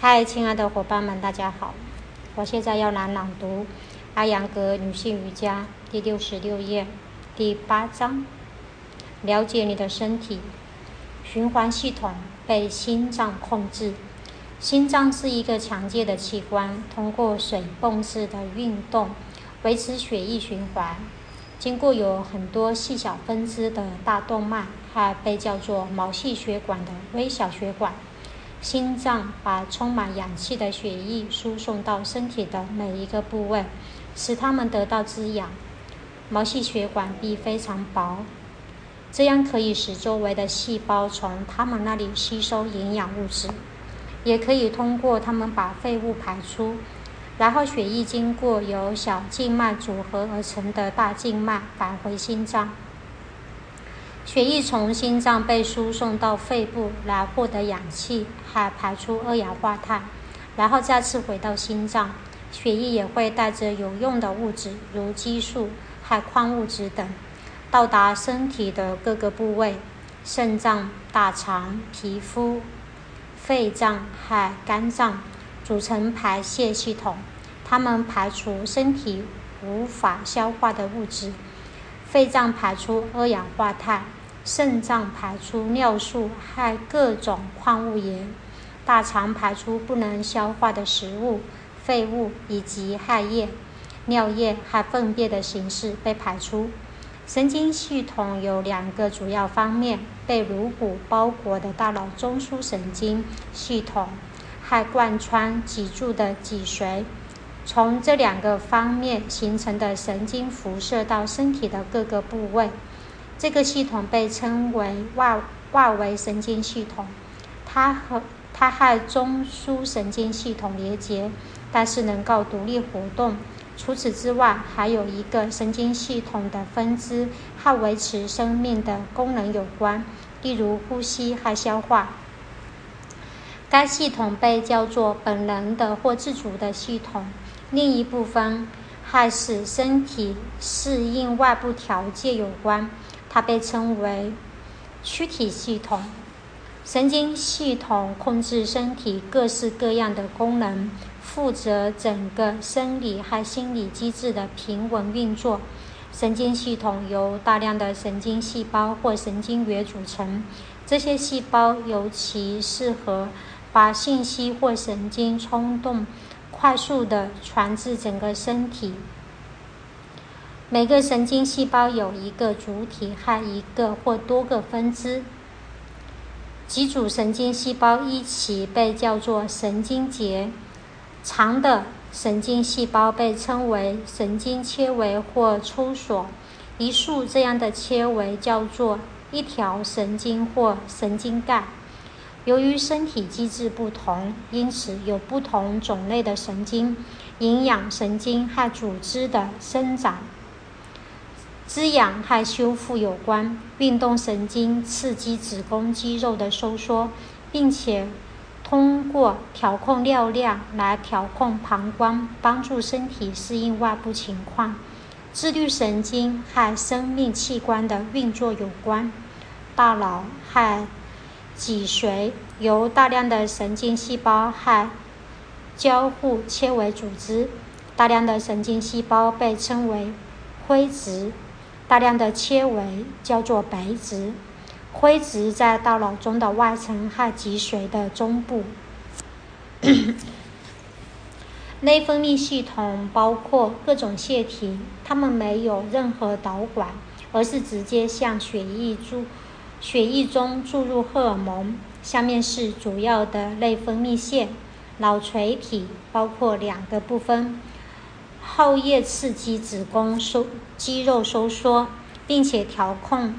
嗨，亲爱的伙伴们，大家好！我现在要来朗读《阿扬格女性瑜伽》第六十六页第八章。了解你的身体，循环系统被心脏控制。心脏是一个强健的器官，通过水泵式的运动维持血液循环。经过有很多细小分支的大动脉，还被叫做毛细血管的微小血管。心脏把充满氧气的血液输送到身体的每一个部位，使它们得到滋养。毛细血管壁非常薄，这样可以使周围的细胞从它们那里吸收营养物质，也可以通过它们把废物排出。然后血液经过由小静脉组合而成的大静脉返回心脏。血液从心脏被输送到肺部来获得氧气，还排出二氧化碳，然后再次回到心脏。血液也会带着有用的物质，如激素和矿物质等，到达身体的各个部位：肾脏、大肠、皮肤、肺脏和肝脏，组成排泄系统。它们排除身体无法消化的物质。肺脏排出二氧化碳。肾脏排出尿素和各种矿物盐，大肠排出不能消化的食物、废物以及汗液、尿液和粪便的形式被排出。神经系统有两个主要方面：被颅骨包裹的大脑中枢神经系统和贯穿脊柱的脊髓。从这两个方面形成的神经辐射到身体的各个部位。这个系统被称为外外围神经系统，它和它和中枢神经系统连接，但是能够独立活动。除此之外，还有一个神经系统的分支和维持生命的功能有关，例如呼吸和消化。该系统被叫做本能的或自主的系统。另一部分还使身体适应外部条件有关。它被称为躯体系统，神经系统控制身体各式各样的功能，负责整个生理和心理机制的平稳运作。神经系统由大量的神经细胞或神经元组成，这些细胞尤其适合把信息或神经冲动快速地传至整个身体。每个神经细胞有一个主体和一个或多个分支。几组神经细胞一起被叫做神经节。长的神经细胞被称为神经纤维或抽索。一束这样的纤维叫做一条神经或神经干。由于身体机制不同，因此有不同种类的神经、营养神经和组织的生长。滋养和修复有关，运动神经刺激子宫肌肉的收缩，并且通过调控尿量来调控膀胱，帮助身体适应外部情况。自律神经和生命器官的运作有关，大脑和脊髓由大量的神经细胞和交互纤维组织，大量的神经细胞被称为灰质。大量的纤维叫做白质，灰质在大脑中的外层和脊髓的中部。内分泌系统包括各种腺体，它们没有任何导管，而是直接向血液注血液中注入荷尔蒙。下面是主要的内分泌腺：脑垂体包括两个部分。后叶刺激子宫收肌肉收缩，并且调控，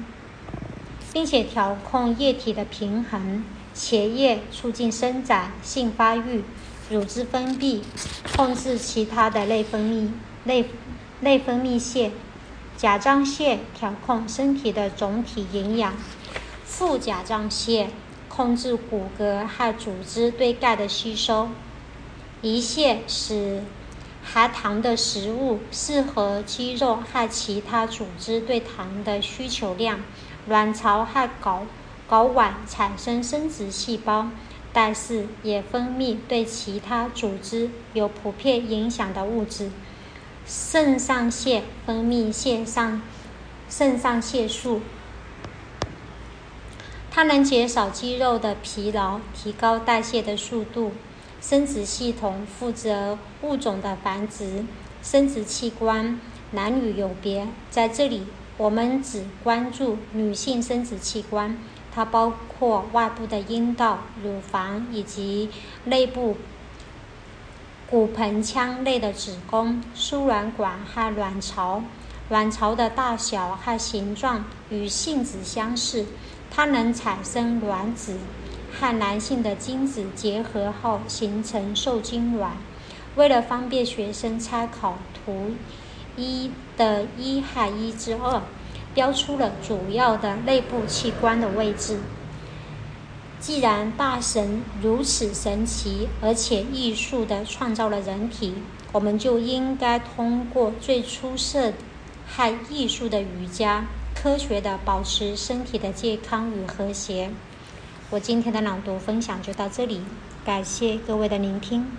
并且调控液体的平衡。前叶促进生长、性发育、乳汁分泌，控制其他的内分泌内内分泌腺。甲状腺调控身体的总体营养。副甲状腺控制骨骼和组织对钙的吸收。胰腺使含糖的食物适合肌肉和其他组织对糖的需求量。卵巢和睾睾丸产生生殖细胞，但是也分泌对其他组织有普遍影响的物质。肾上腺分泌腺上肾上腺素，它能减少肌肉的疲劳，提高代谢的速度。生殖系统负责物种的繁殖，生殖器官男女有别。在这里，我们只关注女性生殖器官，它包括外部的阴道、乳房以及内部骨盆腔内的子宫、输卵管和卵巢。卵巢的大小和形状与性子相似，它能产生卵子。和男性的精子结合后形成受精卵。为了方便学生参考图一的一和一之二，标出了主要的内部器官的位置。既然大神如此神奇而且艺术的创造了人体，我们就应该通过最出色和艺术的瑜伽，科学的保持身体的健康与和谐。我今天的朗读分享就到这里，感谢各位的聆听。